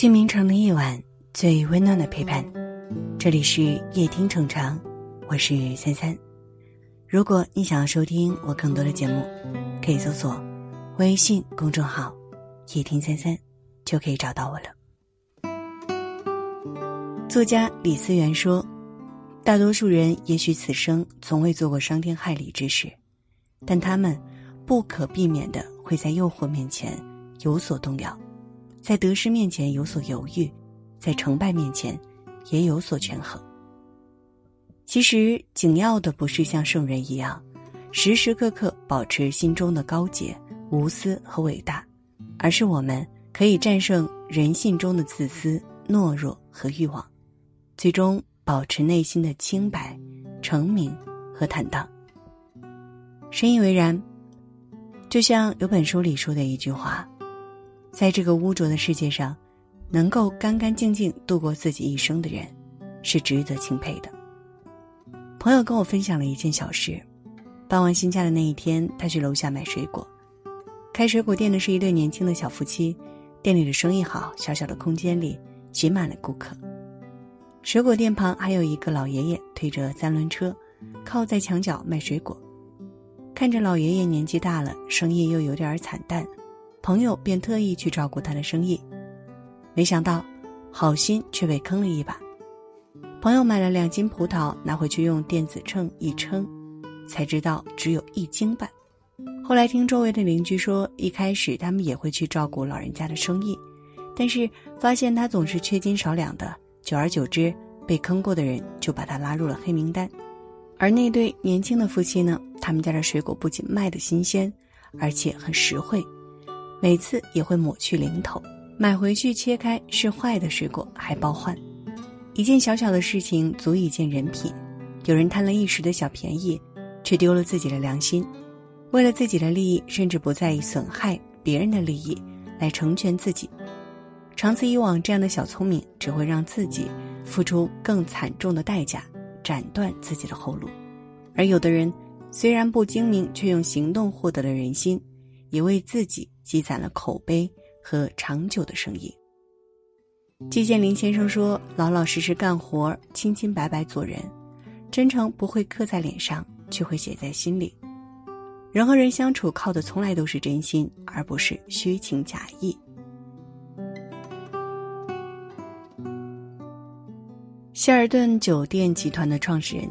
最明城的夜晚，最温暖的陪伴。这里是夜听成长，我是三三。如果你想要收听我更多的节目，可以搜索微信公众号“夜听三三”，就可以找到我了。作家李思源说：“大多数人也许此生从未做过伤天害理之事，但他们不可避免的会在诱惑面前有所动摇。”在得失面前有所犹豫，在成败面前也有所权衡。其实紧要的不是像圣人一样，时时刻刻保持心中的高洁、无私和伟大，而是我们可以战胜人性中的自私、懦弱和欲望，最终保持内心的清白、澄明和坦荡。深以为然。就像有本书里说的一句话。在这个污浊的世界上，能够干干净净度过自己一生的人，是值得钦佩的。朋友跟我分享了一件小事：搬完新家的那一天，他去楼下买水果。开水果店的是一对年轻的小夫妻，店里的生意好，小小的空间里挤满了顾客。水果店旁还有一个老爷爷推着三轮车，靠在墙角卖水果。看着老爷爷年纪大了，生意又有点惨淡。朋友便特意去照顾他的生意，没想到好心却被坑了一把。朋友买了两斤葡萄，拿回去用电子秤一称，才知道只有一斤半。后来听周围的邻居说，一开始他们也会去照顾老人家的生意，但是发现他总是缺斤少两的，久而久之，被坑过的人就把他拉入了黑名单。而那对年轻的夫妻呢，他们家的水果不仅卖的新鲜，而且很实惠。每次也会抹去零头，买回去切开是坏的水果还包换。一件小小的事情足以见人品。有人贪了一时的小便宜，却丢了自己的良心。为了自己的利益，甚至不在意损害别人的利益，来成全自己。长此以往，这样的小聪明只会让自己付出更惨重的代价，斩断自己的后路。而有的人虽然不精明，却用行动获得了人心，也为自己。积攒了口碑和长久的生意。季羡林先生说：“老老实实干活，清清白白做人，真诚不会刻在脸上，却会写在心里。人和人相处，靠的从来都是真心，而不是虚情假意。”希尔顿酒店集团的创始人，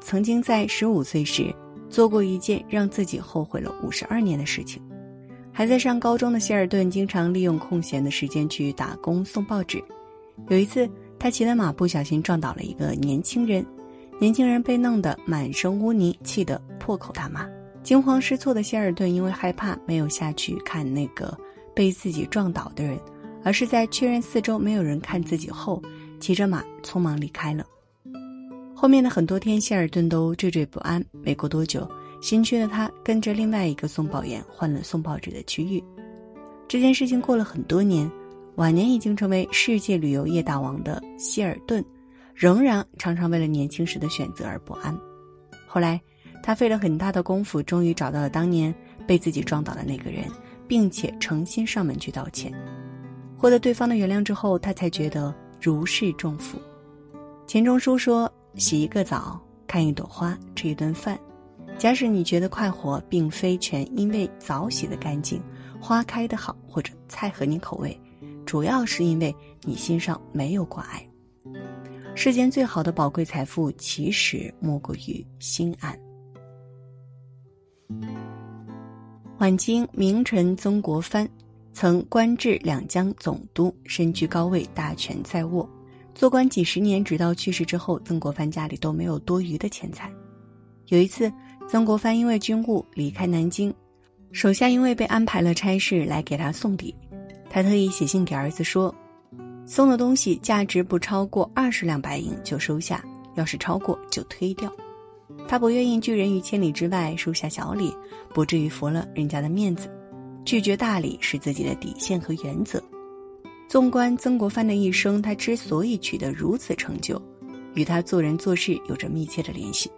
曾经在十五岁时做过一件让自己后悔了五十二年的事情。还在上高中的希尔顿经常利用空闲的时间去打工送报纸。有一次，他骑的马不小心撞倒了一个年轻人，年轻人被弄得满身污泥，气得破口大骂。惊慌失措的希尔顿因为害怕，没有下去看那个被自己撞倒的人，而是在确认四周没有人看自己后，骑着马匆忙离开了。后面的很多天，希尔顿都惴惴不安。没过多久。新区的他跟着另外一个送报员换了送报纸的区域。这件事情过了很多年，晚年已经成为世界旅游业大王的希尔顿，仍然常常为了年轻时的选择而不安。后来，他费了很大的功夫，终于找到了当年被自己撞倒的那个人，并且诚心上门去道歉。获得对方的原谅之后，他才觉得如释重负。钱钟书说：“洗一个澡，看一朵花，吃一顿饭。”假使你觉得快活，并非全因为澡洗得干净、花开得好，或者菜合你口味，主要是因为你心上没有挂碍。世间最好的宝贵财富，其实莫过于心安。晚清名臣曾国藩曾官至两江总督，身居高位，大权在握。做官几十年，直到去世之后，曾国藩家里都没有多余的钱财。有一次。曾国藩因为军务离开南京，手下因为被安排了差事来给他送礼，他特意写信给儿子说：“送的东西价值不超过二十两白银就收下，要是超过就推掉。”他不愿意拒人于千里之外，收下小礼不至于服了人家的面子，拒绝大礼是自己的底线和原则。纵观曾国藩的一生，他之所以取得如此成就，与他做人做事有着密切的联系。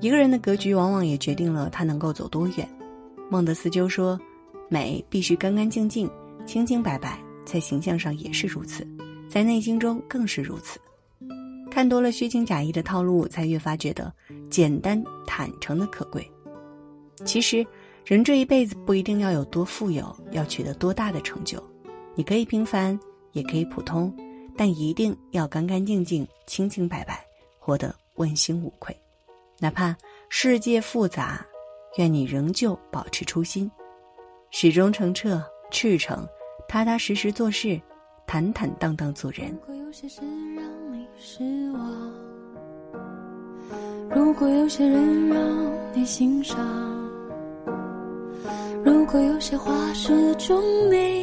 一个人的格局，往往也决定了他能够走多远。孟德斯鸠说：“美必须干干净净、清清白白，在形象上也是如此，在内心中更是如此。看多了虚情假意的套路，才越发觉得简单坦诚的可贵。其实，人这一辈子不一定要有多富有，要取得多大的成就，你可以平凡，也可以普通，但一定要干干净净、清清白白，活得问心无愧。哪怕世界复杂，愿你仍旧保持初心，始终澄澈、赤诚、踏踏实实做事，坦坦荡荡做人。如果有些事让你失望。如果有些人让你心伤，如果有些话始终没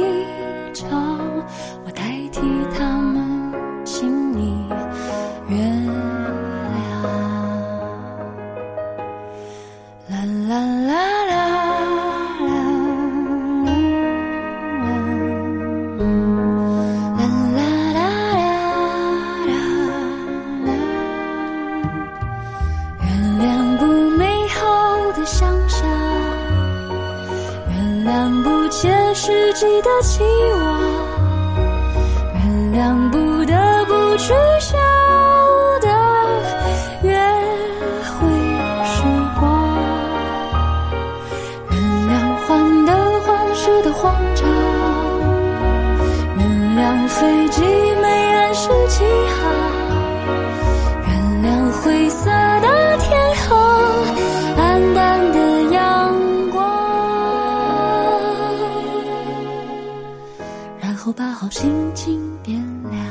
是记得起我原谅不得不去好心情点亮。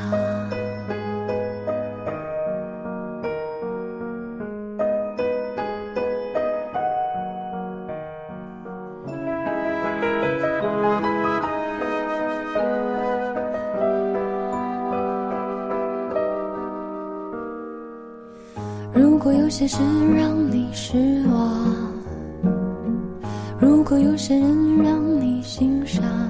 如果有些事让你失望，如果有些人让你心伤，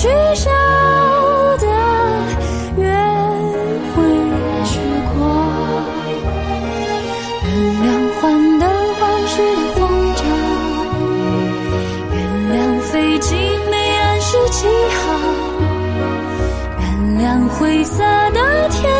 取消的约会时光，原谅患得患失的慌张，原谅飞机没按时起航，原谅灰色的天